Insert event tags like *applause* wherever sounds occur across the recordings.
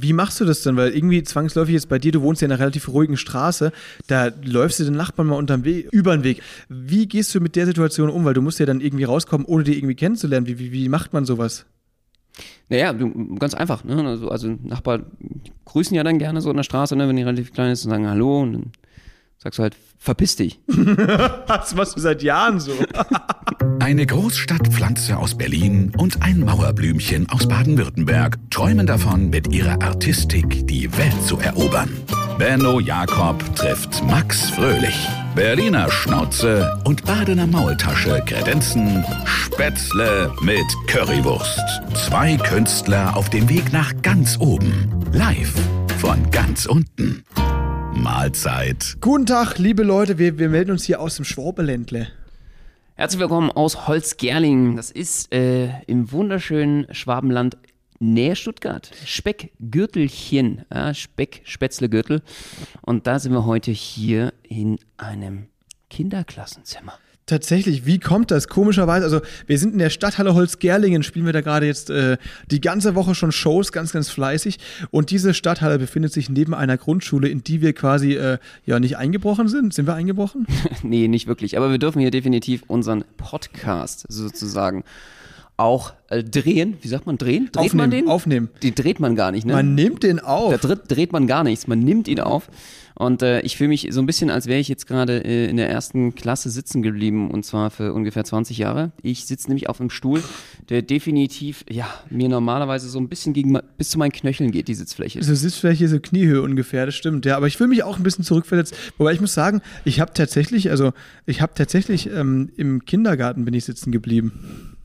Wie machst du das denn? Weil irgendwie zwangsläufig jetzt bei dir, du wohnst ja in einer relativ ruhigen Straße, da läufst du den Nachbarn mal unterm Weg, über den Weg. Wie gehst du mit der Situation um? Weil du musst ja dann irgendwie rauskommen, ohne die irgendwie kennenzulernen. Wie, wie, wie macht man sowas? Naja, du, ganz einfach. Ne? Also, also Nachbarn grüßen ja dann gerne so in der Straße, ne? wenn die relativ klein ist und sagen Hallo und dann sagst du halt, verpiss dich. *laughs* das machst du seit Jahren so. *laughs* Eine Großstadtpflanze aus Berlin und ein Mauerblümchen aus Baden-Württemberg träumen davon, mit ihrer Artistik die Welt zu erobern. Benno Jakob trifft Max Fröhlich. Berliner Schnauze und Badener Maultasche kredenzen Spätzle mit Currywurst. Zwei Künstler auf dem Weg nach ganz oben. Live von ganz unten. Mahlzeit. Guten Tag, liebe Leute, wir, wir melden uns hier aus dem Schwabeländle. Herzlich willkommen aus Holzgerlingen. Das ist äh, im wunderschönen Schwabenland nähe Stuttgart. Speckgürtelchen, ja, Speck, Spätzlegürtel. Und da sind wir heute hier in einem Kinderklassenzimmer. Tatsächlich, wie kommt das? Komischerweise, also wir sind in der Stadthalle Holzgerlingen, spielen wir da gerade jetzt äh, die ganze Woche schon Shows, ganz, ganz fleißig. Und diese Stadthalle befindet sich neben einer Grundschule, in die wir quasi äh, ja nicht eingebrochen sind. Sind wir eingebrochen? *laughs* nee, nicht wirklich. Aber wir dürfen hier definitiv unseren Podcast sozusagen auch äh, drehen. Wie sagt man drehen? Dreht aufnehmen, man den? Aufnehmen. Die dreht man gar nicht, ne? Man nimmt den auf. Da dreht, dreht man gar nichts. Man nimmt ihn auf. Und äh, ich fühle mich so ein bisschen, als wäre ich jetzt gerade äh, in der ersten Klasse sitzen geblieben und zwar für ungefähr 20 Jahre. Ich sitze nämlich auf einem Stuhl, der definitiv, ja, mir normalerweise so ein bisschen gegen bis zu meinen Knöcheln geht, die Sitzfläche. Also Sitzfläche so Kniehöhe ungefähr, das stimmt. Ja, aber ich fühle mich auch ein bisschen zurückverletzt. Wobei ich muss sagen, ich habe tatsächlich, also ich habe tatsächlich ähm, im Kindergarten bin ich sitzen geblieben.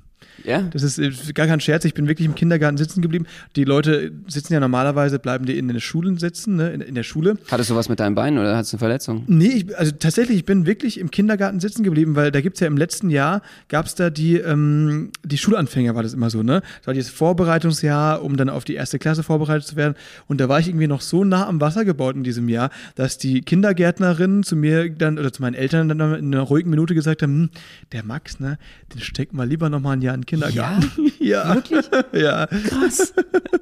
Ja. Das ist äh, gar kein Scherz. Ich bin wirklich im Kindergarten sitzen geblieben. Die Leute sitzen ja normalerweise, bleiben die in den Schulen sitzen, ne? in, in der Schule. Hattest du was mit deinem Bein oder hattest du eine Verletzung? Nee, ich, also tatsächlich, ich bin wirklich im Kindergarten sitzen geblieben, weil da gibt es ja im letzten Jahr, gab es da die, ähm, die Schulanfänger, war das immer so, ne? Das war dieses Vorbereitungsjahr, um dann auf die erste Klasse vorbereitet zu werden. Und da war ich irgendwie noch so nah am Wasser gebaut in diesem Jahr, dass die Kindergärtnerinnen zu mir dann, oder zu meinen Eltern dann in einer ruhigen Minute gesagt haben, hm, der Max, ne, den steckt mal lieber nochmal ein Jahr in den Kindergarten. Ja? *laughs* ja. Wirklich? Ja. Krass.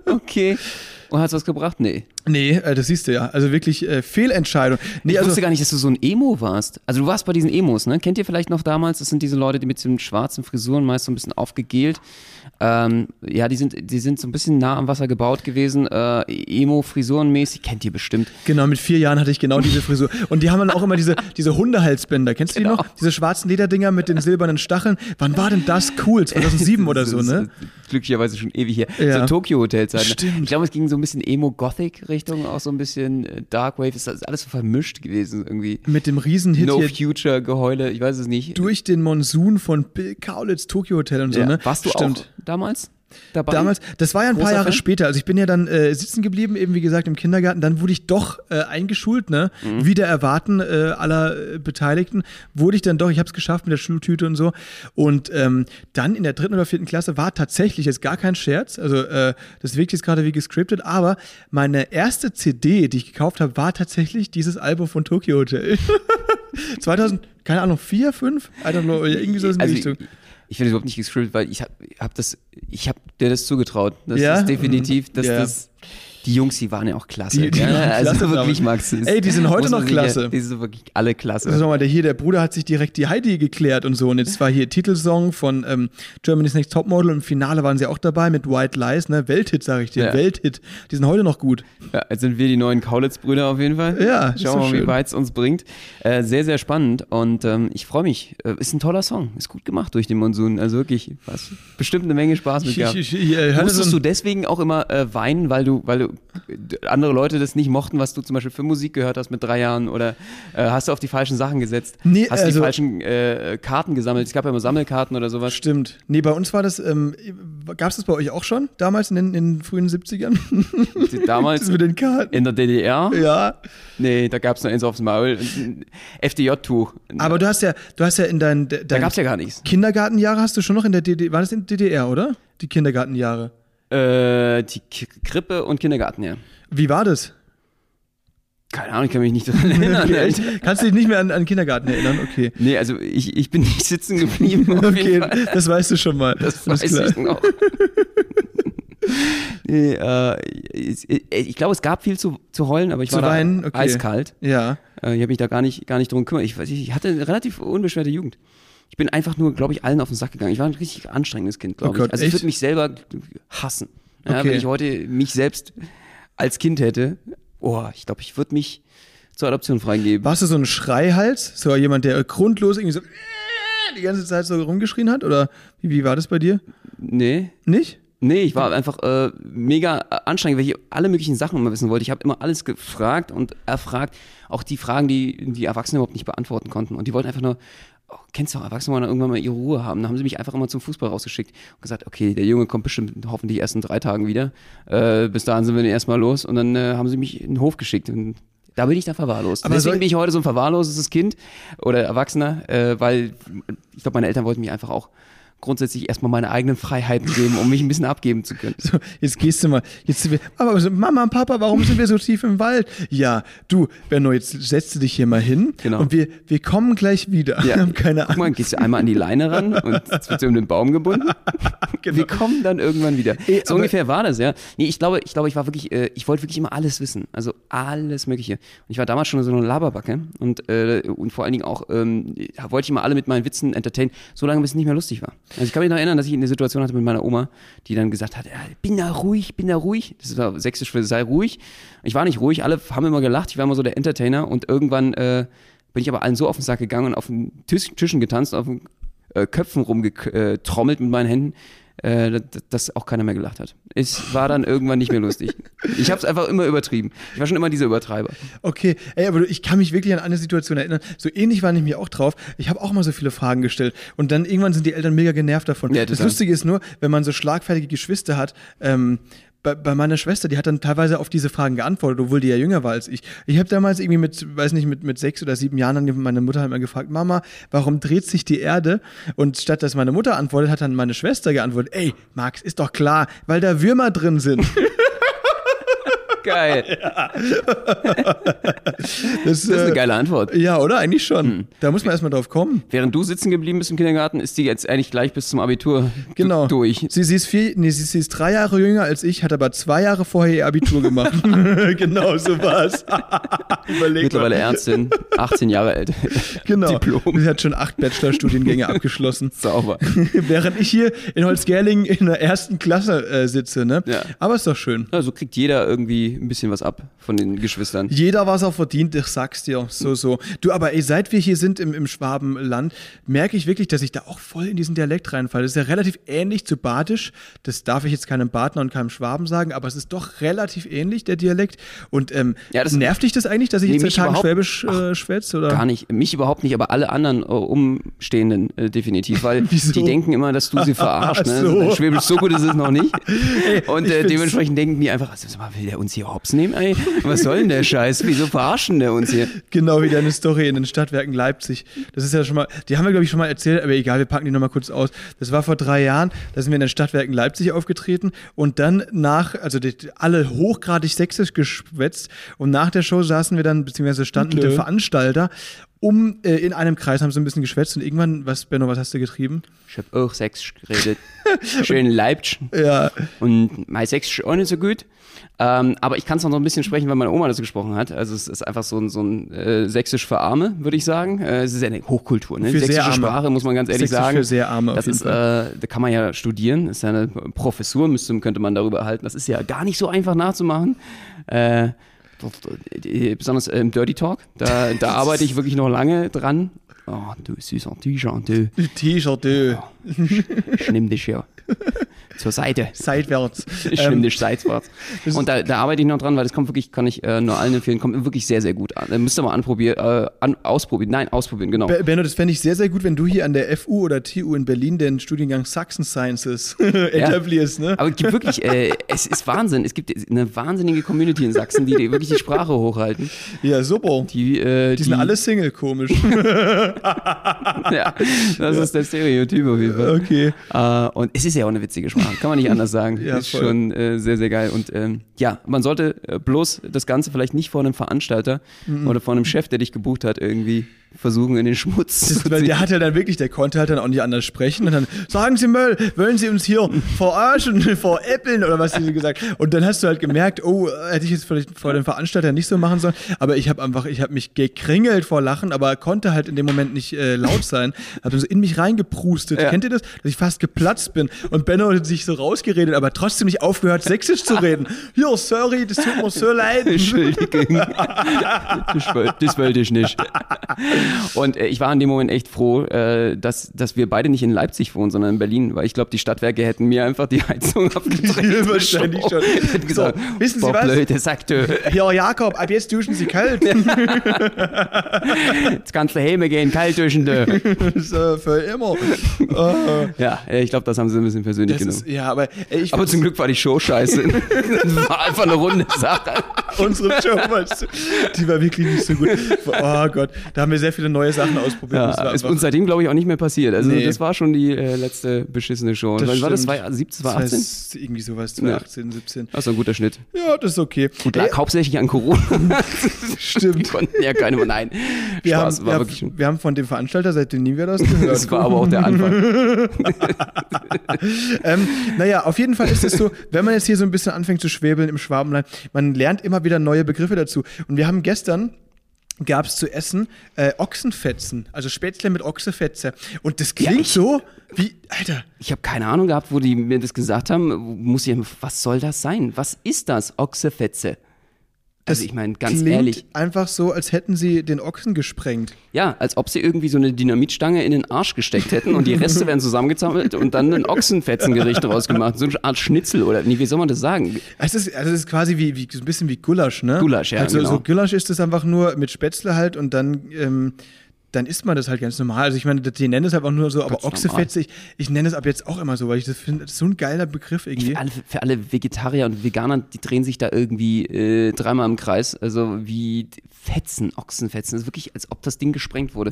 Okay. Und hat's was gebracht? Nee. Nee, äh, das siehst du ja. Also wirklich äh, Fehlentscheidung. Nee, ich also, wusste gar nicht, dass du so ein Emo warst. Also du warst bei diesen Emos, ne? Kennt ihr vielleicht noch damals? Das sind diese Leute, die mit den schwarzen Frisuren meist so ein bisschen aufgegelt. Ähm, ja, die sind, die sind so ein bisschen nah am Wasser gebaut gewesen. Äh, Emo-Frisurenmäßig. Kennt ihr bestimmt. Genau, mit vier Jahren hatte ich genau diese Frisur. Und die haben dann auch immer diese, diese Hundehalsbänder. Kennst du die Genau. noch? Diese schwarzen Lederdinger mit den silbernen Stacheln. Wann war denn das cool? 2007 oder so, ne? Glücklicherweise schon ewig hier. Ja. So Tokyo-Hotelzeit. Ne? Stimmt. Ich glaube, es ging so ein bisschen Emo-Gothic-Richtung, auch so ein bisschen äh, Dark Wave. Ist alles so vermischt gewesen irgendwie. Mit dem Riesenhit No Future-Geheule, ich weiß es nicht. durch den Monsun von Bill Kaulitz Tokyo Hotel und so, ja. ne? Warst du Stimmt. auch damals dabei? Damals, das war ja ein paar Großer Jahre Fan? später. Also ich bin ja dann äh, sitzen geblieben, eben wie gesagt im Kindergarten. Dann wurde ich doch äh, eingeschult, ne? Mhm. Wieder erwarten äh, aller äh, Beteiligten wurde ich dann doch. Ich habe es geschafft mit der Schultüte und so. Und ähm, dann in der dritten oder vierten Klasse war tatsächlich jetzt gar kein Scherz. Also äh, das wirkt jetzt gerade wie gescriptet, aber meine erste CD, die ich gekauft habe, war tatsächlich dieses Album von Tokyo Hotel. *laughs* 2000, keine Ahnung, vier, fünf, I don't know, irgendwie so in die also, Richtung. Ich, finde es überhaupt nicht gescriptet, weil ich habe hab das, ich habe dir das zugetraut. Das Ja? ist definitiv, dass Ja. das, die Jungs, die waren ja auch klasse. Die- die ja, also klasse wirklich. Max. Ey, die sind heute noch sich ja- klasse. Die sind wirklich alle klasse. Also nochmal, der hier, der Bruder hat sich direkt die Heidi geklärt und so. Und jetzt war hier Titelsong von ähm, Germany's Next Topmodel und im Finale waren sie auch dabei mit White Lies, ne? Welthit, sag ich dir. Ja. Welthit. Die sind heute noch gut. Ja, jetzt sind wir die neuen Kaulitz-Brüder auf jeden Fall. Ja, Schauen wir mal, wie weit es uns bringt. Äh, sehr, sehr spannend und ähm, ich freue mich. Äh, ist ein toller Song. Ist gut gemacht durch den Monsun. Also wirklich, was bestimmt eine Menge Spaß mit Ich, gehabt. ich, ich, äh, hatte Musstest du deswegen auch immer äh, weinen, weil du, weil du äh, andere Leute das nicht mochten, was du zum Beispiel für Musik gehört hast mit drei Jahren oder äh, hast du auf die falschen Sachen gesetzt? Nee, hast also- die falschen äh, Karten gesammelt? Es gab ja immer Sammelkarten oder sowas. Stimmt. Nee, bei uns war das, ähm, gab es das bei euch auch schon? Damals in den, in den frühen 70ern? Damals *laughs* mit den Karten. in der DDR? Ja. Nee, da gab es nur eins aufs Maul. FDJ-Tuch. Aber du hast ja, du hast ja in deinen, da deinen gab es ja gar nichts. Kindergartenjahre hast du schon noch in der DDR, war das in der DDR, oder? Die Kindergartenjahre. Äh, die K Krippe und Kindergarten, ja. Wie war das? Keine Ahnung, ich kann mich nicht daran *laughs* erinnern. Okay? Kannst du dich nicht mehr an, an Kindergarten erinnern? Okay. Nee, also ich, ich bin nicht sitzen geblieben. auf jeden Okay, Fall. das weißt du schon mal. Das Alles weiß klar. ich noch. *laughs* nee, äh, ich, ich glaube, es gab viel zu, zu heulen, aber ich Zu war weinen? da Okay. eiskalt. Ja. Äh, ich habe mich da gar nicht, gar nicht drum gekümmert. Ich, ich hatte eine relativ unbeschwerte Jugend. Ich bin einfach nur, glaube ich, allen auf den Sack gegangen. Ich war ein richtig anstrengendes Kind, glaube Oh Gott, ich. Also ich würde mich selber hassen. Ja, Okay. Wenn ich heute mich selbst als Kind hätte, oh, ich glaube, ich würde mich zur Adoption freigeben. Warst du so ein Schreihals? So jemand, der grundlos irgendwie so äh, die ganze Zeit so rumgeschrien hat? Oder wie, wie war das bei dir? Nee. Nicht? Nee, ich war einfach äh, mega anstrengend, weil ich alle möglichen Sachen immer wissen wollte. Ich habe immer alles gefragt und erfragt. Auch die Fragen, die die Erwachsene überhaupt nicht beantworten konnten. Und die wollten einfach nur, oh, kennst du auch, Erwachsene wollen irgendwann mal ihre Ruhe haben. Dann haben sie mich einfach immer zum Fußball rausgeschickt und gesagt, okay, der Junge kommt bestimmt hoffentlich erst in drei Tagen wieder. Äh, bis dahin sind wir erstmal los. Und dann äh, haben sie mich in den Hof geschickt. Und da bin ich dann verwahrlost. Aber Deswegen bin ich heute so ein verwahrlostes Kind oder Erwachsener, äh, weil ich glaube, meine Eltern wollten mich einfach auch grundsätzlich erstmal meine eigenen Freiheiten geben, um mich ein bisschen abgeben zu können. *laughs* So, jetzt gehst du mal. Jetzt sind wir, aber so, Mama und Papa, warum sind wir so tief im Wald? Ja, du, Benno, jetzt setzt du dich hier mal hin Genau. und wir, wir kommen gleich wieder. Wir haben keine Guck Ahnung. mal, gehst du einmal an die Leine ran *laughs* und jetzt wird sie um den Baum gebunden. *laughs* Wir kommen dann irgendwann wieder. Ey, so aber- ungefähr war das, ja. Nee, ich glaube, ich glaube, ich war wirklich, äh, ich wollte wirklich immer alles wissen. Also alles Mögliche. Und ich war damals schon so eine Laberbacke und, äh, und vor allen Dingen auch, ähm, wollte ich immer alle mit meinen Witzen entertainen, solange bis es nicht mehr lustig war. Also ich kann mich noch erinnern, dass ich eine Situation hatte mit meiner Oma, die dann gesagt hat, ja, bin da ruhig, bin da ruhig. Das war sächsisch für sei ruhig. Ich war nicht ruhig, alle haben immer gelacht, ich war immer so der Entertainer und irgendwann äh, bin ich aber allen so auf den Sack gegangen und auf den Tisch, Tischen getanzt, auf den äh, Köpfen rumgetrommelt mit meinen Händen, äh, dass, auch keiner mehr gelacht hat. Es war dann irgendwann nicht mehr lustig. Ich habe es einfach immer übertrieben. Ich war schon immer dieser Übertreiber. Okay, ey, aber ich kann mich wirklich an eine Situation erinnern. So ähnlich war ich mir auch drauf. Ich habe auch mal so viele Fragen gestellt und dann irgendwann sind die Eltern mega genervt davon. Ja, das. Lustige ist nur, wenn man so schlagfertige Geschwister hat, ähm, bei, bei meiner Schwester, die hat dann teilweise auf diese Fragen geantwortet, obwohl die ja jünger war als ich. Ich habe damals irgendwie mit, weiß nicht, mit, mit sechs oder sieben Jahren dann meine Mutter halt mal gefragt, Mama, warum dreht sich die Erde? Und statt dass meine Mutter antwortet, hat dann meine Schwester geantwortet, ey, Max, ist doch klar, weil da Würmer drin sind. *laughs* Geil. *laughs* Das, Das ist eine geile Antwort. Ja, oder? Eigentlich schon. Da muss man erstmal drauf kommen. Während du sitzen geblieben bist im Kindergarten, ist die jetzt eigentlich gleich bis zum Abitur Genau. durch. Sie, sie, ist vier, nee, sie, sie ist drei Jahre jünger als ich, hat aber zwei Jahre vorher ihr Abitur *laughs* gemacht. *laughs* genau, so war's. Überleg Mittlerweile mal. Ärztin, 18 Jahre alt. Genau. Diplom. Sie hat schon acht Bachelorstudiengänge abgeschlossen. Sauber. Während ich hier in Holzgerlingen in der ersten Klasse äh, sitze, ne? Ja. Aber ist doch schön. Also kriegt jeder irgendwie ein bisschen was ab von den Geschwistern. Jeder, was er verdient, ich sag's dir. So, so. Du, aber ey, seit wir hier sind im, im Schwabenland, merke ich wirklich, dass ich da auch voll in diesen Dialekt reinfalle. Das ist ja relativ ähnlich zu Badisch. Das darf ich jetzt keinem Badner und keinem Schwaben sagen, aber es ist doch relativ ähnlich, der Dialekt. Und ähm, Ja, das- nervt dich das eigentlich, dass ich Nee, jetzt Tagen Schwäbisch äh, schwätze? Oder? Gar nicht. Mich überhaupt nicht, aber alle anderen äh, Umstehenden äh, definitiv. Weil *laughs* die denken immer, dass du sie verarscht. Ne? So. Dein Schwäbisch so gut ist es noch nicht. *laughs* Und äh, dementsprechend denken die einfach, also, will der uns hier hops nehmen? Ey? Was soll denn der Scheiß? Wieso verarschen der uns hier? Genau wie deine Story in den Stadtwerken Leipzig. Das ist ja schon mal, die haben wir, glaube ich, schon mal erzählt, aber egal, wir packen die nochmal kurz aus. Das war vor drei Jahren, da sind wir in den Stadtwerken Leipzig aufgetreten und dann nach, also die, alle hochgradig sächsisch geschwätzt und nach der Show saßen wir dann, beziehungsweise standen mit dem Veranstalter um äh, in einem Kreis, haben so ein bisschen geschwätzt und irgendwann, was, Benno, was hast du getrieben? Ich hab auch Sächsisch geredet. *laughs* Schön Leipzig. Ja, Und mein ist auch nicht so gut. Ähm, aber ich kann es noch ein bisschen sprechen, weil meine Oma das gesprochen hat. Also es ist einfach so ein, so ein äh, Sächsisch für Arme, würde ich sagen. Äh, es ist ja eine Hochkultur. Ne? Für sehr Sächsische Arme. Sprache, muss man ganz ehrlich Sächsisch sagen. für sehr Arme Das ist, äh, da kann man ja studieren. Ist ja eine Professur, müsste, könnte man darüber erhalten. Das ist ja gar nicht so einfach nachzumachen. Äh, besonders im Dirty Talk, da, da *laughs* arbeite ich wirklich noch lange dran. Oh, du süßer T-Shirt, du. T-Shirt, du. Ich nimm dich hier *laughs* zur Seite. seitwärts. *laughs* Ich Ähm, seitwärts. *laughs* Und da, da arbeite ich noch dran, weil das kommt wirklich, kann ich äh, nur allen empfehlen, kommt wirklich sehr, sehr gut an. Da müsst ihr mal anprobieren, äh, an, ausprobieren. Nein, ausprobieren, genau. Be- Benno, das fände ich sehr, sehr gut, wenn du hier an der FU oder TU in Berlin den Studiengang Sachsen Sciences *laughs* etablierst, ne? Aber es gibt wirklich, äh, es ist Wahnsinn. Es gibt eine wahnsinnige Community in Sachsen, die, die wirklich die Sprache hochhalten. Ja, super. Die, äh, Die sind alle Single, komisch. Ja, das ist der Stereotyp auf jeden Fall. Okay. Äh, und es ist ja auch eine witzige Sprache, kann man nicht anders sagen. Ja, ist schon äh, sehr, sehr geil. Und ähm, ja, man sollte äh, bloß das Ganze vielleicht nicht vor einem Veranstalter Mhm. oder vor einem Chef, der dich gebucht hat, irgendwie versuchen, in den Schmutz Das, zu ziehen. der hat ja dann wirklich, der konnte halt dann auch nicht anders sprechen. Und dann, sagen Sie mal, wollen Sie uns hier verarschen, *laughs* veräppeln oder was sie gesagt Und dann hast du halt gemerkt, oh, hätte ich jetzt vielleicht vor dem Veranstalter nicht so machen sollen. Aber ich habe einfach, ich habe mich gekringelt vor Lachen, aber konnte halt in dem Moment nicht äh, laut sein. Habe so in mich reingeprustet. Ja. Kennt ihr das? Dass ich fast geplatzt bin. Und Benno hat sich so rausgeredet, aber trotzdem nicht aufgehört, sächsisch zu reden. Hier, sorry, das tut mir so leid. *laughs* Entschuldigung. *laughs* das wollte ich nicht. *laughs* Und äh, ich war in dem Moment echt froh, äh, dass, dass wir beide nicht in Leipzig wohnen, sondern in Berlin, weil ich glaube, die Stadtwerke hätten mir einfach die Heizung *laughs* abgedreht. Wahrscheinlich schon. Hätten gesagt, So, wissen Sie was? blöd, der sagte, Hier, *laughs* Jakob, ab jetzt duschen Sie kalt. jetzt kannst du Häme gehen, kalt duschen. du. so, für immer. Oh, Ja, äh, ich glaube, das haben sie ein bisschen persönlich das genommen. ist, ja, aber ey, ich Aber zum Glück war die Show scheiße. das war einfach eine runde Sache. unsere Show, weißt du, die war wirklich nicht so gut. Oh Gott, da haben wir sehr viele neue Sachen ausprobiert. Das Ja, ist uns seitdem, glaube ich, auch nicht mehr passiert. Also Nee. das war schon die äh, letzte beschissene Show. Das Wann war das? stimmt. 2017, das 2018? heißt, irgendwie sowas, 2018, 17. Das ist ein guter Schnitt. Ja, das ist okay. Gut, lag Ey, hauptsächlich an Corona. Die *laughs* stimmt. *laughs* konnten ja keine, nein. Wir Spaß, haben, war wir, haben, wir haben von dem Veranstalter seitdem nie wieder das gehört. Das war aber auch der Anfang. *laughs* ähm, naja, auf jeden Fall ist es so, wenn man jetzt hier so ein bisschen anfängt zu schwebeln im Schwabenland, man lernt immer wieder neue Begriffe dazu. Und wir haben gestern gab es zu essen äh, Ochsenfetzen, also Spätzle mit Ochsefetze. Und das klingt ich- so wie, Alter, Ich habe keine Ahnung gehabt, wo die mir das gesagt haben. Muss ich, was soll das sein? Was ist das? Ochsefetze. Also ich meine, ganz ehrlich, einfach so, als hätten sie den Ochsen gesprengt. ja, als ob sie irgendwie so eine Dynamitstange in den Arsch gesteckt hätten und die Reste werden zusammengezammelt und dann ein Ochsenfetzengericht draus gemacht. So eine Art Schnitzel oder, nee, wie soll man das sagen? Es ist, also es ist quasi wie, wie so ein bisschen wie Gulasch, ne? Gulasch, ja, Also genau. so Gulasch ist es einfach nur mit Spätzle halt und dann, ähm, dann isst man das halt ganz normal. Also ich meine, die nennen es einfach nur so, aber Ochsefetze, ich, ich nenne es ab jetzt auch immer so, weil ich das finde, das ist so ein geiler Begriff irgendwie. Für alle, für alle Vegetarier und Veganer, die drehen sich da irgendwie äh, dreimal im Kreis. Also wie Fetzen, Ochsenfetzen. Das ist wirklich, als ob das Ding gesprengt wurde.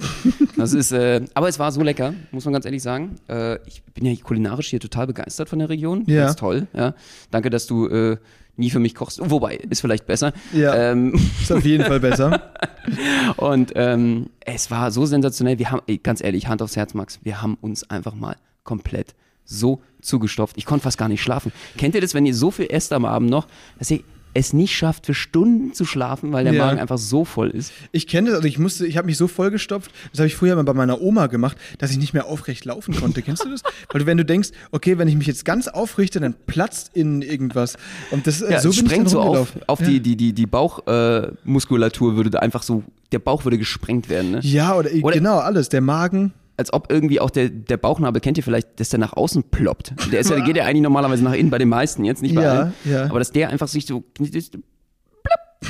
Das ist, äh, aber es war so lecker, muss man ganz ehrlich sagen. Äh, ich bin ja kulinarisch hier total begeistert von der Region. Ja. Ganz toll. Ja. Danke, dass du äh, nie für mich kochst. Wobei, ist vielleicht besser. Ja. Ähm, Ist auf jeden Fall besser. *laughs* und ähm, es war so sensationell. Wir haben, ey, ganz ehrlich, Hand aufs Herz, Max, wir haben uns einfach mal komplett so zugestopft. Ich konnte fast gar nicht schlafen. Kennt ihr das, wenn ihr so viel esst am Abend noch, dass ihr es nicht schafft, für Stunden zu schlafen, weil der Ja. Magen einfach so voll ist? Ich kenne das, also ich musste, ich habe mich so vollgestopft, das habe ich früher mal bei meiner Oma gemacht, dass ich nicht mehr aufrecht laufen konnte. Kennst du das? *laughs* Weil wenn du denkst, okay, wenn ich mich jetzt ganz aufrichte, dann platzt innen irgendwas. Und das Ja, so sprengt so auf, auf ja. die, die, die, die Bauchmuskulatur äh, würde da einfach so, der Bauch würde gesprengt werden, ne? Ja, oder, Oder- genau, alles. Der Magen. Als ob irgendwie auch der, der Bauchnabel, kennt ihr vielleicht, dass der nach außen ploppt. Der, ist ja, geht ja eigentlich normalerweise nach innen, bei den meisten jetzt, nicht bei Ja, allen. ja. Aber dass der einfach sich so, und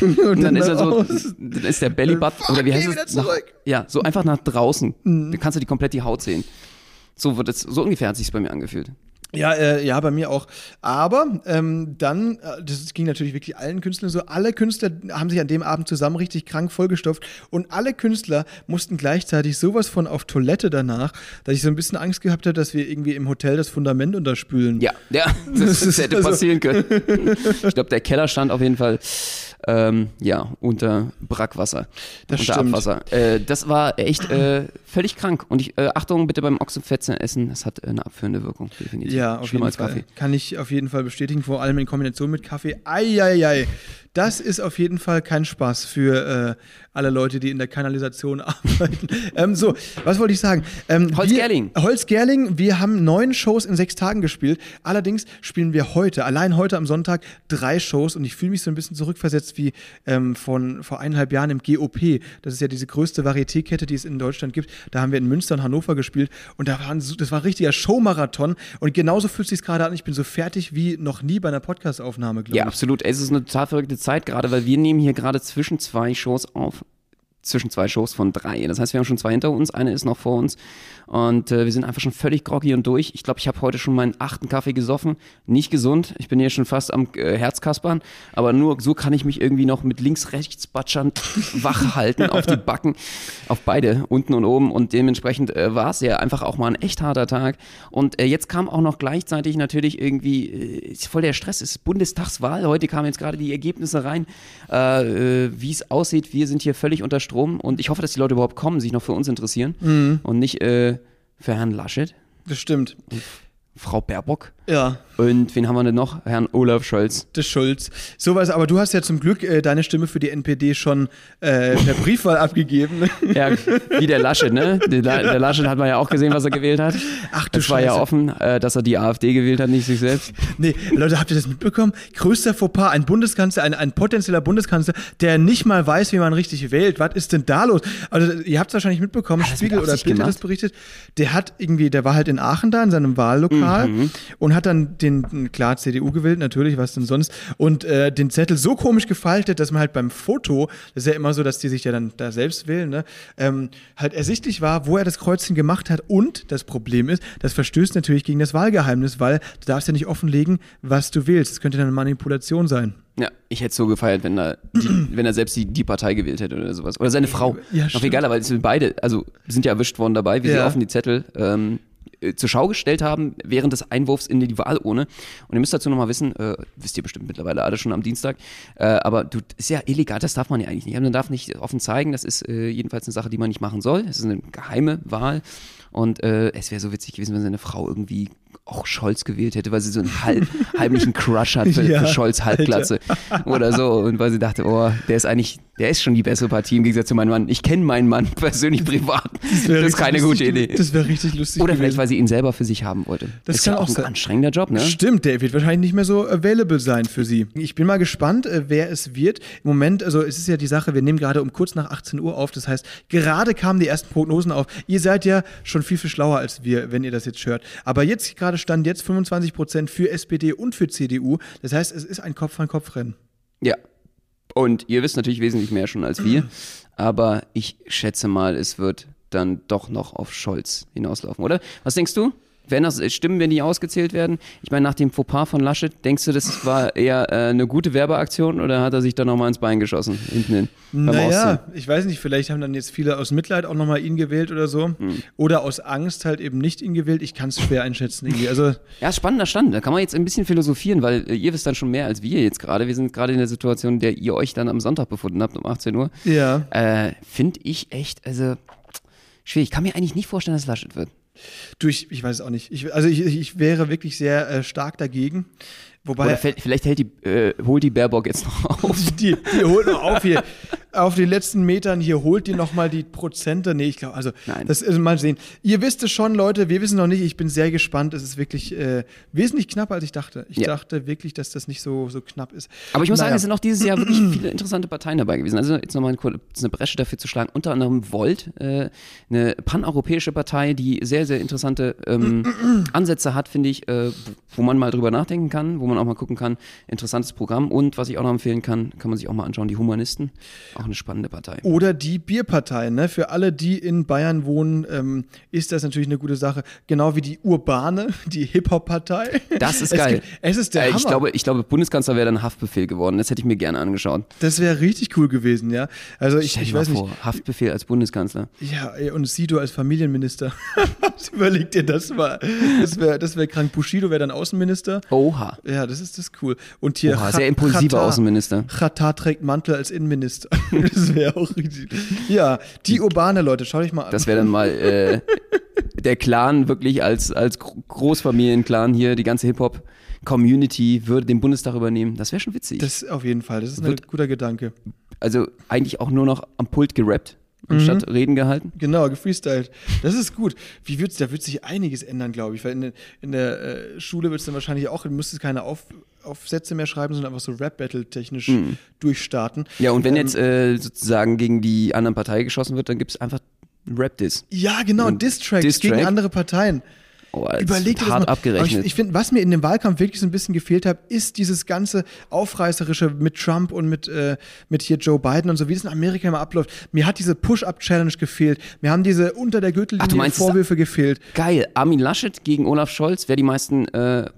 Und dann ist er so, dann ist der Bellybutton, Fuck, oder wie heißt es? Nach, ja, so einfach nach draußen. Mhm. Dann kannst du die komplett die Haut sehen. So wird es, so ungefähr hat sich bei mir angefühlt. Ja, äh, ja, bei mir auch. Aber ähm, dann, äh, das ging natürlich wirklich allen Künstlern so, alle Künstler haben sich an dem Abend zusammen richtig krank vollgestopft und alle Künstler mussten gleichzeitig sowas von auf Toilette danach, dass ich so ein bisschen Angst gehabt habe, dass wir irgendwie im Hotel das Fundament unterspülen. Ja, ja, *laughs* das, Das hätte also- passieren können. Ich glaube, der Keller stand auf jeden Fall ähm, ja, unter Brackwasser. Das unter stimmt. Abwasser. Äh, das war echt äh, völlig krank. Und ich, äh, Achtung, bitte beim Ochsenfetzen essen, das hat äh, eine abführende Wirkung, definitiv. Ja, auf Schlimmer jeden als Fall. Kaffee. Kann ich auf jeden Fall bestätigen, vor allem in Kombination mit Kaffee. Eieiei. Das ist auf jeden Fall kein Spaß für äh, alle Leute, die in der Kanalisation *laughs* arbeiten. ähm, so, was wollte ich sagen? Ähm, Holzgerling. Wir, Holzgerling, wir haben neun Shows in sechs Tagen gespielt. Allerdings spielen wir heute, allein heute am Sonntag, drei Shows und ich fühle mich so ein bisschen zurückversetzt wie ähm, von vor eineinhalb Jahren im GOP. Das ist ja diese größte Varieté-Kette, die es in Deutschland gibt. Da haben wir in Münster und Hannover gespielt und da waren das war ein richtiger Showmarathon und genauso fühlt es sich gerade an. Ich bin so fertig wie noch nie bei einer Podcast-Aufnahme, glaube Ja, ich. absolut. Es ist eine total verrückte Zeit gerade, weil wir nehmen hier gerade zwischen zwei Shows auf. Zwischen zwei Shows von drei. Das heißt, wir haben schon zwei hinter uns, eine ist noch vor uns. Und äh, wir sind einfach schon völlig groggy und durch. Ich glaube, ich habe heute schon meinen achten Kaffee gesoffen. Nicht gesund. Ich bin hier schon fast am äh, Herzkaspern. Aber nur so kann ich mich irgendwie noch mit links-rechts batschern *laughs* wach halten auf die Backen. Auf beide, unten und oben. Und dementsprechend äh, war es ja einfach auch mal ein echt harter Tag. Und äh, jetzt kam auch noch gleichzeitig natürlich irgendwie, äh, voll der Stress, es ist Bundestagswahl. Heute kamen jetzt gerade die Ergebnisse rein, äh, äh, wie es aussieht. Wir sind hier völlig unter Strom. Rum und ich hoffe, dass die Leute überhaupt kommen, sich noch für uns interessieren Mhm. und nicht äh, für Herrn Laschet, Das stimmt. Frau Baerbock Ja. und wen haben wir denn noch? Herrn Olaf Scholz. des Schulz. Sowas, aber du hast ja zum Glück äh, deine Stimme für die NPD schon äh, per *laughs* Briefwahl abgegeben. Ja, wie der Laschet, ne? Der, der Laschet hat man ja auch gesehen, was er gewählt hat. Ach du Es war ja offen, äh, dass er die AfD gewählt hat, nicht sich selbst. Nee, Leute, habt ihr das mitbekommen? Größter Fauxpas, ein Bundeskanzler, ein, ein potenzieller Bundeskanzler, der nicht mal weiß, wie man richtig wählt. Was ist denn da los? Also, ihr habt es wahrscheinlich mitbekommen, Hat das Spiegel oder Bild hat das berichtet. Der hat irgendwie, der war halt in Aachen da, in seinem Wahllokal Mhm. und hat dann den, klar, CDU gewählt, natürlich, was denn sonst, und äh, den Zettel so komisch gefaltet, dass man halt beim Foto, das ist ja immer so, dass die sich ja dann da selbst wählen, ne, ähm, halt ersichtlich war, wo er das Kreuzchen gemacht hat. Und das Problem ist, das verstößt natürlich gegen das Wahlgeheimnis, weil du darfst ja nicht offenlegen, was du wählst. Das könnte dann eine Manipulation sein. Ja, ich hätte es so gefeiert, wenn er, die, *clears throat* wenn er selbst die, die Partei gewählt hätte oder sowas. Oder seine Frau. Ja, Noch stimmt. viel geiler, weil sie beide, also sind ja erwischt worden dabei, wie sie Ja. offen die Zettel ähm, äh, zur Schau gestellt haben während des Einwurfs in die Wahlurne. Und ihr müsst dazu nochmal wissen, äh, wisst ihr bestimmt mittlerweile alle schon am Dienstag, äh, aber du, ist ja illegal, das darf man ja eigentlich nicht. Man darf nicht offen zeigen, das ist äh, jedenfalls eine Sache, die man nicht machen soll. Es ist eine geheime Wahl. Und äh, es wäre so witzig gewesen, wenn seine Frau irgendwie auch Scholz gewählt hätte, weil sie so einen halb, *laughs* heimlichen Crush hat für, Ja, für Scholz Halbglatze oder so. Und weil sie dachte, oh, der ist eigentlich, der ist schon die bessere Partie im Gegensatz zu meinem Mann. Ich kenne meinen Mann *laughs* persönlich privat. Das, wär ist keine lustig gute Idee. Das wäre richtig lustig. Oder vielleicht, gewesen. weil sie ihn selber für sich haben wollte. Das ist kann ja auch auch ein sein. anstrengender Job, ne? Stimmt, der wird wahrscheinlich nicht mehr so available sein für sie. Ich bin mal gespannt, äh, wer es wird. Im Moment, also es ist ja die Sache, wir nehmen gerade um kurz nach 18 Uhr auf. Das heißt, gerade kamen die ersten Prognosen auf. Ihr seid ja schon viel, viel schlauer als wir, wenn ihr das jetzt hört. Aber jetzt gerade stand jetzt 25 Prozent für SPD und für CDU. Das heißt, es ist ein Kopf-an-Kopf-Rennen. Ja. Und ihr wisst natürlich wesentlich mehr schon als wir. *clears throat* Aber ich schätze mal, es wird dann doch noch auf Scholz hinauslaufen, oder? Was denkst du? Werden das Stimmen, wenn die ausgezählt werden? Ich meine, nach dem Fauxpas von Laschet, denkst du, das war eher äh, eine gute Werbeaktion oder hat er sich da nochmal ins Bein geschossen, hinten hin? Naja, ich weiß nicht, vielleicht haben dann jetzt viele aus Mitleid auch nochmal ihn gewählt oder so. Hm. Oder aus Angst halt eben nicht ihn gewählt. Ich kann es schwer einschätzen irgendwie. Also, Ja, spannender Stand. Da kann man jetzt ein bisschen philosophieren, weil äh, ihr wisst dann schon mehr als wir jetzt gerade. Wir sind gerade in der Situation, in der ihr euch dann am Sonntag befunden habt, um 18 Uhr. ja. Äh, Finde ich echt, also schwierig. Ich kann mir eigentlich nicht vorstellen, dass Laschet wird. Du, ich, ich weiß es auch nicht. Ich, also ich, ich wäre wirklich sehr äh, stark dagegen. Wobei Oder vielleicht hält die, äh, holt die Baerbock jetzt noch *laughs* auf. die, die holt noch auf hier. Auf den letzten Metern hier holt die noch mal die Prozente. Nee, ich glaube, also Nein. das also mal sehen. Ihr wisst es schon, Leute, wir wissen noch nicht. Ich bin sehr gespannt. Es ist wirklich äh, wesentlich knapper, als ich dachte. Ich Ja. dachte wirklich, dass das nicht so, so knapp ist. Aber ich muss sagen, Naja. es sind auch dieses Jahr wirklich *clears throat* viele interessante Parteien dabei gewesen. Also jetzt nochmal eine, eine Bresche dafür zu schlagen. Unter anderem Volt, äh, eine paneuropäische Partei, die sehr, sehr interessante ähm, *clears throat* Ansätze hat, finde ich, äh, wo man mal drüber nachdenken kann, wo man auch mal gucken kann. Interessantes Programm. Und was ich auch noch empfehlen kann, kann man sich auch mal anschauen, die Humanisten. Auch eine spannende Partei. Oder die Bierpartei. Ne? Für alle, die in Bayern wohnen, ähm, ist das natürlich eine gute Sache. Genau wie die Urbane, *laughs* die Hip-Hop-Partei. Das ist es geil. Gibt, es ist der Äh, ich, glaube, ich glaube, Bundeskanzler wäre dann Haftbefehl geworden. Das hätte ich mir gerne angeschaut. das wäre richtig cool gewesen, ja. Also ich, Stell ich weiß nicht. vor, Haftbefehl als Bundeskanzler. Ja, und Sido als Familienminister. *laughs* Überleg dir das mal. Das wäre das wär krank. Bushido wäre dann Außenminister. Oha. Ja, das ist das ist cool. Und hier Oha, sehr impulsiver Katar- Außenminister. Katar trägt Mantel als Innenminister. *laughs* das wäre auch richtig. Ja, die urbane Leute, schau dich mal an. Das wäre dann mal äh, der Clan wirklich als, als Gro- Großfamilienclan hier, die ganze Hip-Hop-Community würde den Bundestag übernehmen. Das wäre schon witzig. das auf jeden Fall. Das ist ein guter Gedanke. also eigentlich auch nur noch am Pult gerappt, anstatt Mhm. Reden gehalten. Genau, gefreestylt. Das ist gut. Wie wird's, da wird sich einiges ändern, glaube ich. Weil in, der- in der äh, Schule wird es dann wahrscheinlich auch, du müsstest keine Auf, Aufsätze mehr schreiben, sondern einfach so Rap-Battle technisch durchstarten. Mhm. Ja, und wenn Ähm, jetzt äh, sozusagen gegen die anderen Partei geschossen wird, dann gibt es einfach Rap-Diss. Ja, genau, Diss-Tracks Diss-Track? gegen andere Parteien. Oh, das Überleg dir wird das hart mal. abgerechnet. Aber ich ich finde, was mir in dem Wahlkampf wirklich so ein bisschen gefehlt hat, ist dieses ganze Aufreißerische mit Trump und mit, äh, mit hier Joe Biden und so, wie das in Amerika immer abläuft. Mir hat diese Push-Up-Challenge gefehlt. Mir haben diese unter der Ach, Gürtellinie meinst, es- Vorwürfe gefehlt. Geil, Armin Laschet gegen Olaf Scholz, wer die meisten äh,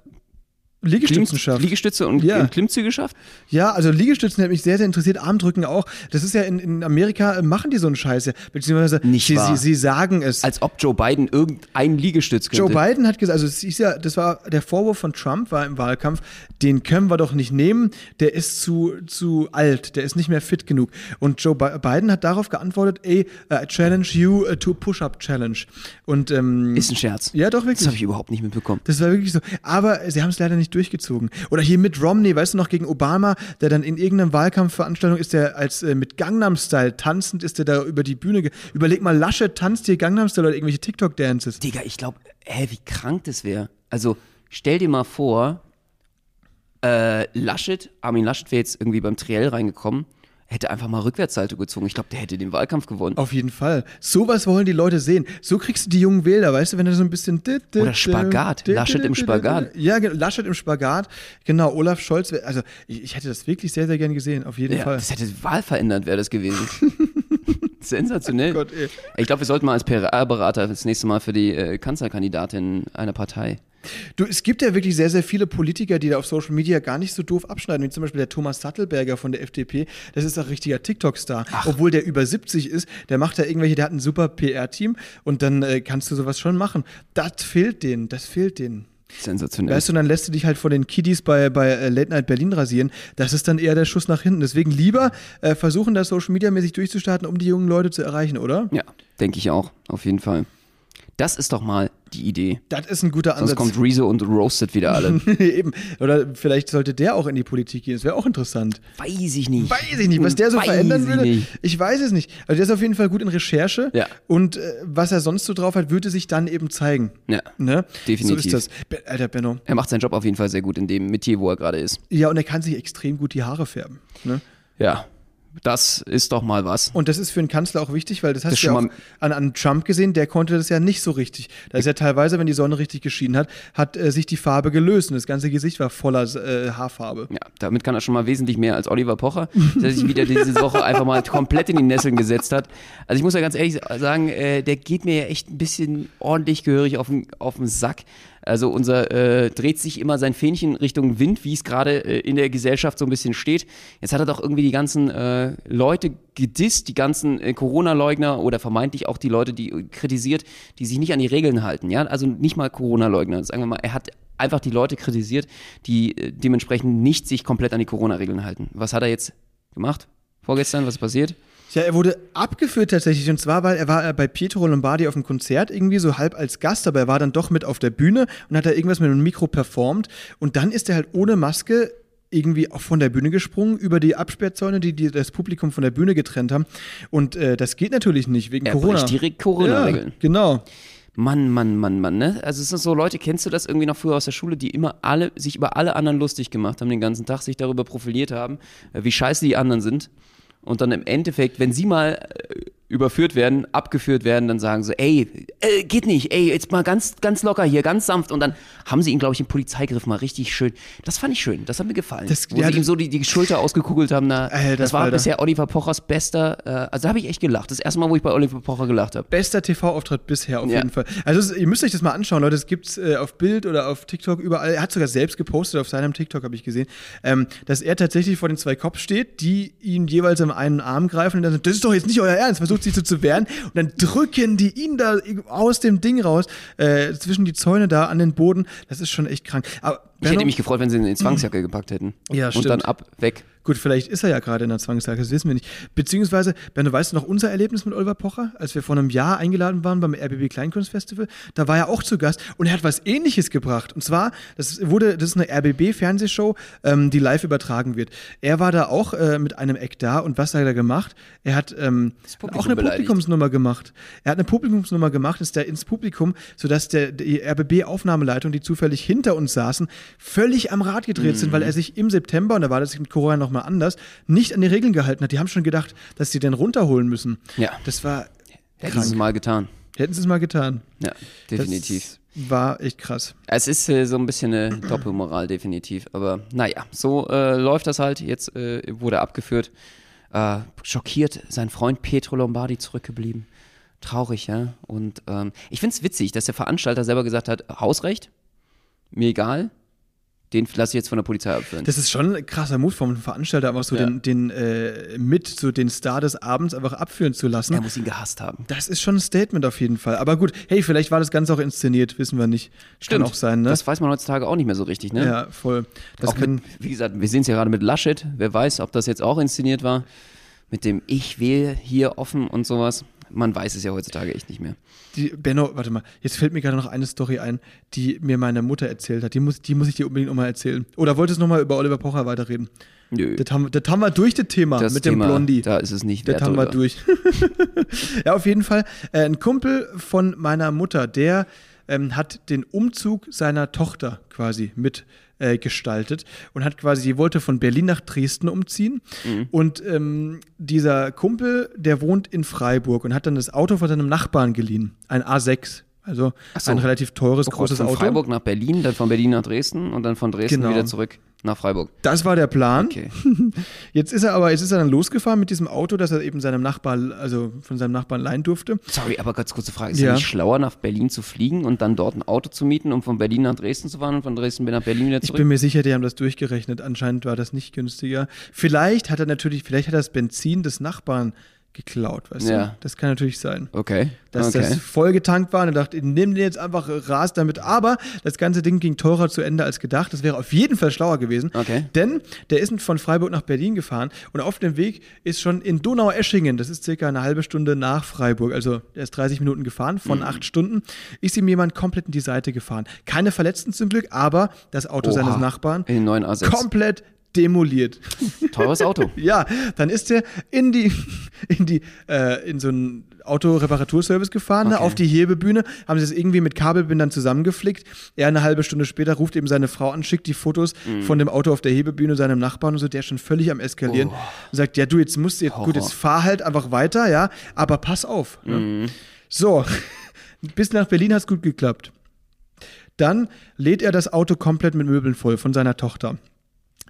Liegestützen schafft. Liegestütze und Ja. und Klimmzüge schafft? Ja, also Liegestützen hat mich sehr, sehr interessiert. Armdrücken auch. Das ist ja in, in Amerika, äh, machen die so einen Scheiß ja. Beziehungsweise Nicht sie, wahr. sie, sie sagen es. Als ob Joe Biden irgendeinen Liegestütz könnte. Joe Biden hat gesagt, also es ist ja, das war der Vorwurf von Trump war im Wahlkampf, den können wir doch nicht nehmen, der ist zu, zu alt, der ist nicht mehr fit genug. Und Joe Bi- Biden hat darauf geantwortet, ey, I challenge you uh, to a Push-Up Challenge. Und ähm, Ist ein Scherz. ja, doch Das wirklich. habe ich überhaupt nicht mitbekommen. Das war wirklich so. Aber sie haben es leider nicht durchgezogen. Oder hier mit Romney, weißt du noch, gegen Obama, der dann in irgendeiner Wahlkampfveranstaltung ist, der als äh, mit Gangnam Style tanzend ist, der da über die Bühne. Überleg mal, Lasche tanzt hier Gangnam Style oder irgendwelche TikTok-Dances. Digga, ich glaube, hä, wie krank das wäre. Also, stell dir mal vor, äh, Laschet, Armin Laschet wäre jetzt irgendwie beim Triell reingekommen, hätte einfach mal Rückwärtssalto gezogen. Ich glaube, der hätte den Wahlkampf gewonnen. Auf jeden Fall. Sowas wollen die Leute sehen. So kriegst du die jungen Wähler, weißt du, wenn du so ein bisschen. Oder Spagat. Laschet im Spagat. Ja, genau, Laschet im Spagat. Genau, Olaf Scholz. Also, ich, ich hätte das wirklich sehr, sehr gern gesehen, auf jeden Ja, Fall. das hätte wahlverändernd wäre das gewesen. *laughs* Sensationell. Oh Gott, ich glaube, wir sollten mal als PR-Berater das nächste Mal für die äh, Kanzlerkandidatin einer Partei. Du, es gibt ja wirklich sehr, sehr viele Politiker, die da auf Social Media gar nicht so doof abschneiden, wie zum Beispiel der Thomas Sattelberger von der FDP. Das ist ein richtiger TikTok-Star. Obwohl der über 70 ist, der macht da irgendwelche, der hat ein super PR-Team und dann äh, kannst du sowas schon machen. Das fehlt denen, das fehlt denen. Sensationell. Weißt du, dann lässt du dich halt von den Kiddies bei, bei äh, Late Night Berlin rasieren. Das ist dann eher der Schuss nach hinten. Deswegen lieber äh, versuchen, das Social Media mäßig durchzustarten, um die jungen Leute zu erreichen, oder? ja, denke ich auch, auf jeden Fall. Das ist doch mal die Idee. Das ist ein guter Sonst Ansatz. kommt Rezo und roastet wieder alle. *laughs* Eben. Oder vielleicht sollte der auch in die Politik gehen. Das wäre auch interessant. Weiß ich nicht. Weiß ich nicht, was der so Weiß verändern würde. nicht. Ich weiß es nicht. Also der ist auf jeden Fall gut in Recherche. Ja. Und äh, was er sonst so drauf hat, würde sich dann eben zeigen. Ja, Ne? Definitiv. So ist das. Alter Benno. er macht seinen Job auf jeden Fall sehr gut in dem Metier, wo er gerade ist. Ja, und er kann sich extrem gut die Haare färben. Ne? Ja, das ist doch mal was. Und das ist für einen Kanzler auch wichtig, weil das hast Das du ja schon auch an, an Trump gesehen, der konnte das ja nicht so richtig. Da ist ja teilweise, wenn die Sonne richtig geschienen hat, hat äh, sich die Farbe gelöst und das ganze Gesicht war voller äh, Haarfarbe. Ja, damit kann er schon mal wesentlich mehr als Oliver Pocher, der sich wieder diese Woche einfach mal komplett in die Nesseln gesetzt hat. Also ich muss ja ganz ehrlich sagen, äh, der geht mir ja echt ein bisschen ordentlich gehörig auf den, auf den Sack. Also unser äh, dreht sich immer sein Fähnchen Richtung Wind, wie es gerade äh, in der Gesellschaft so ein bisschen steht. Jetzt hat er doch irgendwie die ganzen äh, Leute gedisst, die ganzen äh, Corona-Leugner oder vermeintlich auch die Leute, die äh, kritisiert, die sich nicht an die Regeln halten. Ja, also nicht mal Corona-Leugner. Sagen wir mal, er hat einfach die Leute kritisiert, die äh, dementsprechend nicht sich komplett an die Corona-Regeln halten. Was hat er jetzt gemacht? Vorgestern, was ist passiert? Ja, er wurde abgeführt tatsächlich. Und zwar, weil er war bei Pietro Lombardi auf dem Konzert irgendwie so halb als Gast, aber er war dann doch mit auf der Bühne und hat da irgendwas mit einem Mikro performt. Und dann ist er halt ohne Maske irgendwie auch von der Bühne gesprungen, über die Absperrzäune, die, die das Publikum von der Bühne getrennt haben. Und äh, das geht natürlich nicht wegen Er Corona. direkt Corona-Regeln. Ja, genau. Mann, Mann, Mann, Mann, ne? Also es sind so Leute, kennst du das irgendwie noch früher aus der Schule, die immer alle, sich über alle anderen lustig gemacht haben, den ganzen Tag sich darüber profiliert haben, äh, wie scheiße die anderen sind. Und dann im Endeffekt, wenn sie mal äh, überführt werden, abgeführt werden, dann sagen so, ey, äh, geht nicht, ey, jetzt mal ganz, ganz locker hier, ganz sanft. Und dann haben sie ihn, glaube ich, im Polizeigriff mal richtig schön. Das fand ich schön, das hat mir gefallen. Das- Wo ja, sie ihm so die, die Schulter ausgekugelt haben, na, Alter das war Falter. bisher Oliver Pochers bester, äh, also da habe ich echt gelacht. Das erste Mal, wo ich bei Oliver Pocher gelacht habe. Bester TV-Auftritt bisher auf Ja. jeden Fall. Also ihr müsst euch das mal anschauen, Leute. Es gibt's äh, auf Bild oder auf TikTok überall. Er hat sogar selbst gepostet auf seinem TikTok, habe ich gesehen, ähm, dass er tatsächlich vor den zwei Cops steht, die ihn jeweils am einen Arm greifen und dann sagt, das ist doch jetzt nicht euer Ernst, versucht sich so zu wehren und dann drücken die ihn da aus dem Ding raus, äh, zwischen die Zäune da an den Boden. Das ist schon echt krank. Aber Ich hätte Benno- mich gefreut, wenn sie ihn in die Zwangsjacke gepackt hätten. Ja, Und stimmt. dann ab, weg. Gut, vielleicht ist er ja gerade in der Zwangslage, das wissen wir nicht. Beziehungsweise, Benno, weißt du noch unser Erlebnis mit Oliver Pocher, als wir vor einem Jahr eingeladen waren beim RBB Kleinkunstfestival? Da war er auch zu Gast und er hat was Ähnliches gebracht. Und zwar, das wurde, das ist eine RBB-Fernsehshow, ähm, die live übertragen wird. Er war da auch äh, mit einem Eck da und was hat er da gemacht? Er hat ähm, auch eine beleidigt. Publikumsnummer gemacht. Er hat eine Publikumsnummer gemacht, ist da ins Publikum, sodass der, die RBB-Aufnahmeleitung, die zufällig hinter uns saßen, völlig am Rad gedreht sind, Mhm. weil er sich im September, und da war das mit Corona nochmal anders, nicht an die Regeln gehalten hat. Die haben schon gedacht, dass sie den runterholen müssen. Ja. Das war Hätten sie es krank. mal getan. Hätten sie es mal getan. Ja, definitiv. Das war echt krass. Es ist äh, so ein bisschen eine Doppelmoral, definitiv. Aber naja, so äh, läuft das halt. Jetzt äh, wurde er abgeführt. Äh, schockiert, sein Freund Pietro Lombardi zurückgeblieben. Traurig, ja. Und ähm, ich finde es witzig, dass der Veranstalter selber gesagt hat, Hausrecht, mir egal. Den lasse ich jetzt von der Polizei abführen. Das ist schon ein krasser Mut vom Veranstalter, einfach so Ja. den, den äh, mit, so den Star des Abends einfach abführen zu lassen. er muss ihn gehasst haben. Das ist schon ein Statement auf jeden Fall. Aber gut, hey, vielleicht war das Ganze auch inszeniert, wissen wir nicht. Kann auch sein, ne? Das weiß man heutzutage auch nicht mehr so richtig, ne? ja, voll. Das auch kann, mit, wie gesagt, wir sehen es ja gerade mit Laschet. Wer weiß, ob das jetzt auch inszeniert war. Mit dem Ich wähle hier offen und sowas. Man weiß es ja heutzutage echt nicht mehr. die, Benno, warte mal, jetzt fällt mir gerade noch eine Story ein, die mir meine Mutter erzählt hat. Die muss, die muss ich dir unbedingt nochmal erzählen. Oder wolltest du nochmal über Oliver Pocher weiterreden? Nö. Das haben, das haben wir durch, das Thema Das mit Thema, dem Blondie. Da ist es nicht Das haben wir drüber. durch. *laughs* ja, auf jeden Fall. Äh, ein Kumpel von meiner Mutter, der ähm, hat den Umzug seiner Tochter quasi mit äh, gestaltet und hat quasi, die wollte von Berlin nach Dresden umziehen. Mhm. Und ähm, dieser Kumpel, der wohnt in Freiburg und hat dann das Auto von seinem Nachbarn geliehen. Ein A6. Also so. ein relativ teures, Oh Gott, großes von Auto. Freiburg nach Berlin, dann von Berlin nach Dresden und dann von Dresden Genau. wieder zurück nach Freiburg. Das war der Plan. Okay. *laughs* Jetzt ist er aber, jetzt ist er dann losgefahren mit diesem Auto, das er eben seinem Nachbarn, also von seinem Nachbarn leihen durfte. Sorry, aber ganz kurze Frage. Ist Ja. ja. nicht schlauer, nach Berlin zu fliegen und dann dort ein Auto zu mieten, um von Berlin nach Dresden zu fahren und von Dresden nach Berlin wieder Ich zurück? bin mir sicher, die haben das durchgerechnet. Anscheinend war das nicht günstiger. Vielleicht hat er natürlich, vielleicht hat er das Benzin des Nachbarn geklaut, weißt Ja. du? Das kann natürlich sein. okay. Dass okay. das voll getankt war und er dachte, ich nehme den jetzt einfach ras damit. Aber das ganze Ding ging teurer zu Ende als gedacht. Das wäre auf jeden Fall schlauer gewesen. Okay. Denn der ist von Freiburg nach Berlin gefahren und auf dem Weg ist schon in Donaueschingen, das ist circa eine halbe Stunde nach Freiburg, also er ist 30 Minuten gefahren von Mhm. acht Stunden, ist ihm jemand komplett in die Seite gefahren. Keine Verletzten zum Glück, aber das Auto Oha. seines Nachbarn In den neuen A6. komplett demoliert. *laughs* Teures Auto. *laughs* Ja, dann ist er in die, in die, äh, in so einen Autoreparaturservice gefahren, ne, Okay. auf die Hebebühne, haben sie es irgendwie mit Kabelbindern zusammengeflickt. Er eine halbe Stunde später ruft eben seine Frau an, schickt die Fotos Mhm. von dem Auto auf der Hebebühne seinem Nachbarn und so, der ist schon völlig am eskalieren. Und sagt, ja, du, jetzt musst du, jetzt, gut, Oh. Jetzt fahr halt einfach weiter, ja, aber pass auf. Mhm. Ne? So, *laughs* bis nach Berlin hat es gut geklappt. Dann lädt er das Auto komplett mit Möbeln voll von seiner Tochter.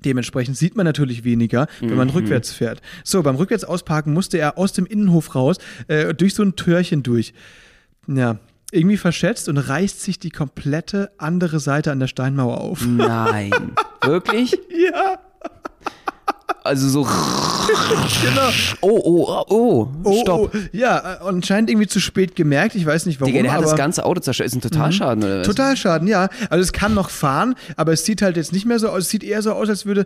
Dementsprechend sieht man natürlich weniger, wenn man rückwärts fährt. So, beim rückwärts ausparken musste er aus dem Innenhof raus, äh, durch so ein Türchen durch. Ja, irgendwie verschätzt und reißt sich die komplette andere Seite an der Steinmauer auf. Nein. *laughs* Wirklich? Ja, Also so. *laughs* genau. Oh, oh, oh, oh. Stopp. Oh, ja, äh, anscheinend irgendwie zu spät gemerkt. Ich weiß nicht warum. Digga, der hat Mhm. das ganze Auto zerstört. Ist ein Totalschaden, oder was? Totalschaden, ja. Also es kann noch fahren, aber es sieht halt jetzt nicht mehr so aus. Es sieht eher so aus, als würde.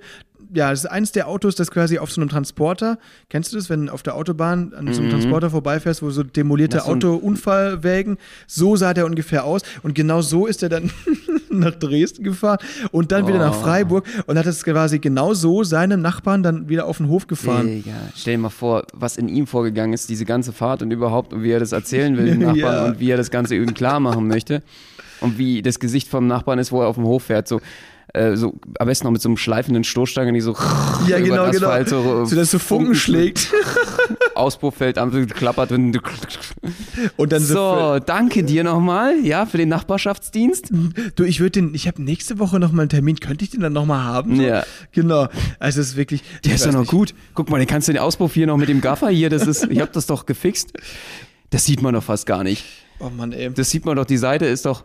Ja, es ist eins der Autos, das quasi auf so einem Transporter, kennst du das, wenn auf der Autobahn an so einem Transporter vorbeifährst, wo so demolierte Mhm. Autounfallwägen, so sah der ungefähr aus und genau so ist er dann *laughs* nach Dresden gefahren und dann wieder nach Oh. Freiburg und hat es quasi genau so seinem Nachbarn dann wieder auf den Hof gefahren. Digga, stell dir mal vor, was in ihm vorgegangen ist, diese ganze Fahrt und überhaupt und wie er das erzählen will dem *laughs* Nachbarn Ja. und wie er das Ganze ihm klar machen möchte und wie das Gesicht vom Nachbarn ist, wo er auf dem Hof fährt, so äh, so am besten noch mit so einem schleifenden Stoßstange, die so Ja, *laughs* über genau, den genau. Asphalt so, So, dass so Funken schlägt. Auspuffeld am klappert und Und dann so. danke dir nochmal, ja, für den Nachbarschaftsdienst. Du, ich würde den, ich habe nächste Woche noch mal einen Termin, könnte ich den dann noch mal haben? So? Ja. Genau. Also es ist wirklich. Der ist doch weiß noch nicht. gut. Guck mal, den kannst du den Auspuff hier noch mit dem Gaffer hier, das ist, ich hab das doch gefixt. Das sieht man doch fast gar nicht. Oh Mann, ey. Das sieht man doch, die Seite ist doch.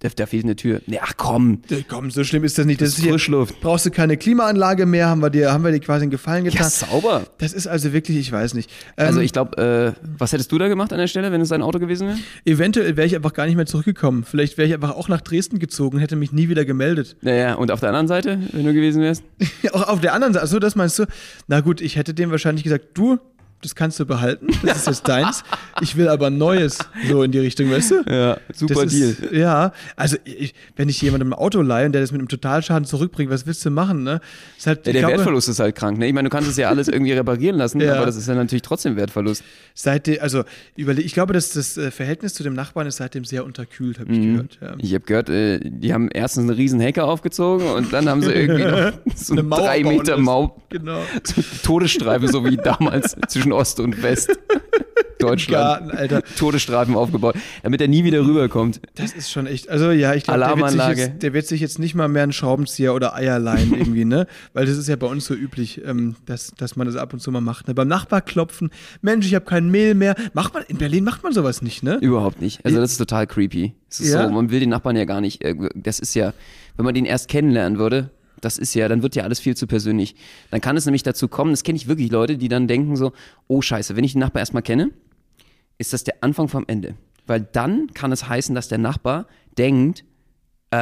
Da, da fehlt eine Tür. Nee, ach komm. Komm, so schlimm ist das nicht. Das, Das ist Frischluft. brauchst du keine Klimaanlage mehr, haben wir dir, haben wir dir quasi einen Gefallen getan. Ja, sauber. Das ist also wirklich, ich weiß nicht. Ähm, Also ich glaube, äh, was hättest du da gemacht an der Stelle, wenn es dein Auto gewesen wäre? eventuell wäre ich einfach gar nicht mehr zurückgekommen. Vielleicht wäre ich einfach auch nach Dresden gezogen und hätte mich nie wieder gemeldet. Naja, und auf der anderen Seite, wenn du gewesen wärst? *laughs* auch auf der anderen Seite, so das meinst du? Na gut, ich hätte dem wahrscheinlich gesagt, du, das kannst du behalten, *laughs* das ist jetzt deins. Ich will aber Neues, so in die Richtung, weißt du? Ja, super ist, Ja, also ich, wenn ich jemandem ein Auto leihe und der das mit einem Totalschaden zurückbringt, was willst du machen, ne? Ist halt, Ja, der glaube, Wertverlust ist halt krank. Ne? Ich meine, du kannst es ja alles irgendwie reparieren lassen, *laughs* Ja. aber das ist ja natürlich trotzdem Wertverlust. Seitdem, also überle ich glaube, dass das äh, Verhältnis zu dem Nachbarn ist seitdem sehr unterkühlt, habe ich Mhm. gehört. Ja. Ich habe gehört, äh, die haben erstens eine riesen Hecke aufgezogen und dann haben sie irgendwie noch *laughs* so Eine drei Meter. Mauer, Genau. so eine Todesstreife, so wie damals zwischen Ost und West *laughs* Deutschland. Garten, Alter. Todesstreifen aufgebaut, damit er nie wieder rüberkommt. Das ist schon echt, also ja, ich glaube, der, wird sich Alarmanlage. jetzt- der wird sich jetzt nicht mal mehr einen Schraubenzieher oder Eier leihen *laughs* irgendwie, ne? Weil das ist ja bei uns so üblich, ähm, dass, dass man das ab und zu mal macht. Ne? Beim Nachbar klopfen, Mensch, ich habe kein Mehl mehr. Macht man, in Berlin macht man sowas nicht, ne? Überhaupt nicht. Also das ist total creepy. Ist Ja? so, man will den Nachbarn ja gar nicht, äh, das ist ja, wenn man den erst kennenlernen würde, das ist ja, dann wird ja alles viel zu persönlich. Dann kann es nämlich dazu kommen, das kenne ich wirklich Leute, die dann denken so, oh scheiße, wenn ich den Nachbar erstmal kenne, ist das der Anfang vom Ende. Weil dann kann es heißen, dass der Nachbar denkt, äh,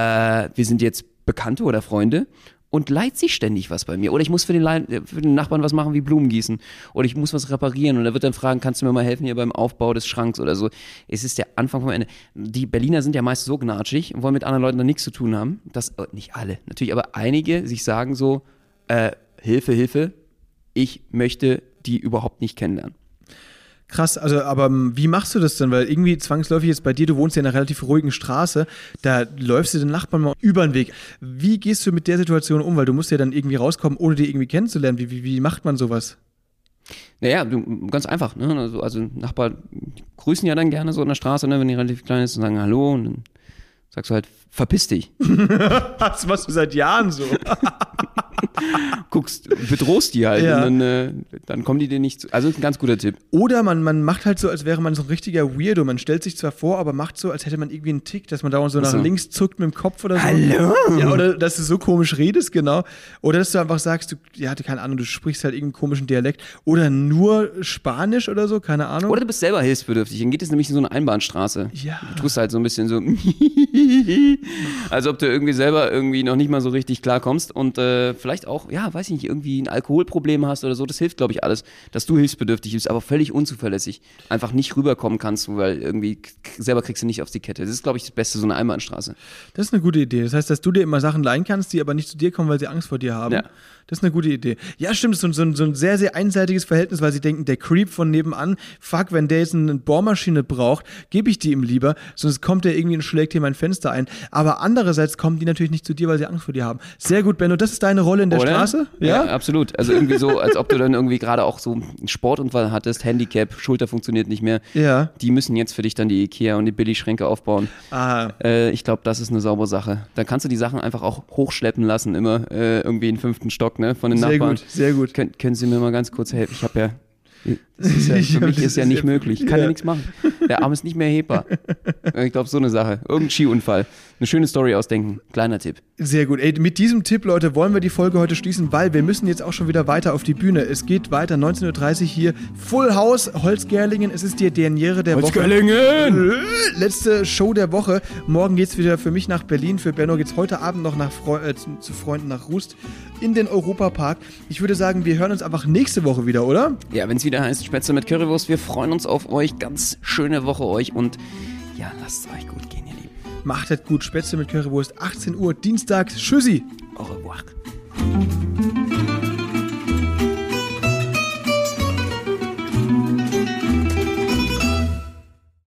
wir sind jetzt Bekannte oder Freunde und leiht sich ständig was bei mir. Oder ich muss für den, Leih- für den Nachbarn was machen wie Blumen gießen. Oder ich muss was reparieren. Und er wird dann fragen, kannst du mir mal helfen hier beim Aufbau des Schranks oder so. Es ist der Anfang vom Ende. Die Berliner sind ja meist so gnatschig und wollen mit anderen Leuten dann nichts zu tun haben. Das, äh, nicht alle, natürlich, aber einige sich sagen so, äh, Hilfe, Hilfe, ich möchte die überhaupt nicht kennenlernen. Krass, also aber ähm, wie machst du das denn? Weil irgendwie zwangsläufig jetzt bei dir, du wohnst ja in einer relativ ruhigen Straße, da läufst du den Nachbarn mal über den Weg. Wie gehst du mit der Situation um? Weil du musst ja dann irgendwie rauskommen, ohne die irgendwie kennenzulernen. Wie, wie, wie macht man sowas? Naja, du, ganz einfach. Ne? Also, also Nachbarn grüßen ja dann gerne so in der Straße, ne, wenn die relativ klein ist und sagen Hallo und dann sagst du halt, verpiss dich. *laughs* Das machst du seit Jahren so. *laughs* Guckst, bedrohst die halt Ja. und dann, äh, dann kommen die dir nicht zu. Also ist ein ganz guter Tipp. Oder man, man macht halt so, als wäre man so ein richtiger Weirdo. Man stellt sich zwar vor, aber macht so, als hätte man irgendwie einen Tick, dass man dauernd so nach so. links zuckt mit dem Kopf oder so. Hallo? Ja, oder dass du so komisch redest, genau. Oder dass du einfach sagst, du, ja, keine Ahnung, du sprichst halt irgendeinen komischen Dialekt. Oder nur Spanisch oder so, keine Ahnung. Oder du bist selber hilfsbedürftig. Dann geht es nämlich in so eine Einbahnstraße. Ja. Du tust halt so ein bisschen so, *laughs* als ob du irgendwie selber irgendwie noch nicht mal so richtig klarkommst und äh, vielleicht auch, ja, weiß ich nicht, irgendwie ein Alkoholproblem hast oder so. Das hilft, glaube ich, alles, dass du hilfsbedürftig bist, aber völlig unzuverlässig. Einfach nicht rüberkommen kannst, weil irgendwie selber kriegst du nicht auf die Kette. Das ist, glaube ich, das Beste, so eine Einbahnstraße. Das ist eine gute Idee. Das heißt, dass du dir immer Sachen leihen kannst, die aber nicht zu dir kommen, weil sie Angst vor dir haben. Ja. Das ist eine gute Idee. Ja, stimmt, das ist so, ein- so, ein- so ein sehr, sehr einseitiges Verhältnis, weil sie denken, der Creep von nebenan, fuck, wenn der jetzt eine Bohrmaschine braucht, gebe ich die ihm lieber, sonst kommt der irgendwie und schlägt hier mein Fenster ein. Aber andererseits kommen die natürlich nicht zu dir, weil sie Angst vor dir haben. Sehr gut, Benno, das ist deine Rolle in der Oder? Straße? Ja? absolut. Also irgendwie so, als ob du dann irgendwie gerade auch so einen Sportunfall hattest, Handicap, Schulter funktioniert nicht mehr. Ja. Die müssen jetzt für dich dann die Ikea und die Billigschränke aufbauen. Ah, Äh, ich glaube, das ist eine saubere Sache. Dann kannst du die Sachen einfach auch hochschleppen lassen, immer äh, irgendwie in den fünften Stock, ne, von den sehr Nachbarn. gut, sehr gut. Kön können Sie mir mal ganz kurz helfen? Ich habe ja, das ist ja, *laughs* für mich ist ja nicht möglich. Ich kann ja, nichts machen. Der Arm ist nicht mehr hebbar. *laughs* Ich glaube, so eine Sache. Irgendein Skiunfall. Eine schöne Story ausdenken. Kleiner Tipp. Sehr gut. Ey, mit diesem Tipp, Leute, wollen wir die Folge heute schließen, weil wir müssen jetzt auch schon wieder weiter auf die Bühne. Es geht weiter, 19.30 Uhr hier. Full House, Holzgerlingen. Es ist die Derniere der Woche. Äh, Letzte Show der Woche. Morgen geht's wieder für mich nach Berlin. Für Benno geht's heute Abend noch nach Freu äh, zu, zu Freunden nach Rust in den Europapark. Ich würde sagen, wir hören uns einfach nächste Woche wieder, oder? Ja, wenn es wieder heißt Spätzle mit Currywurst. Wir freuen uns auf euch. Ganz schöne Woche euch und ja, lasst es euch gut gehen, ihr Lieben. Machtet gut Spätzle mit Currywurst. 18 Uhr Dienstags. Tschüssi. Au revoir.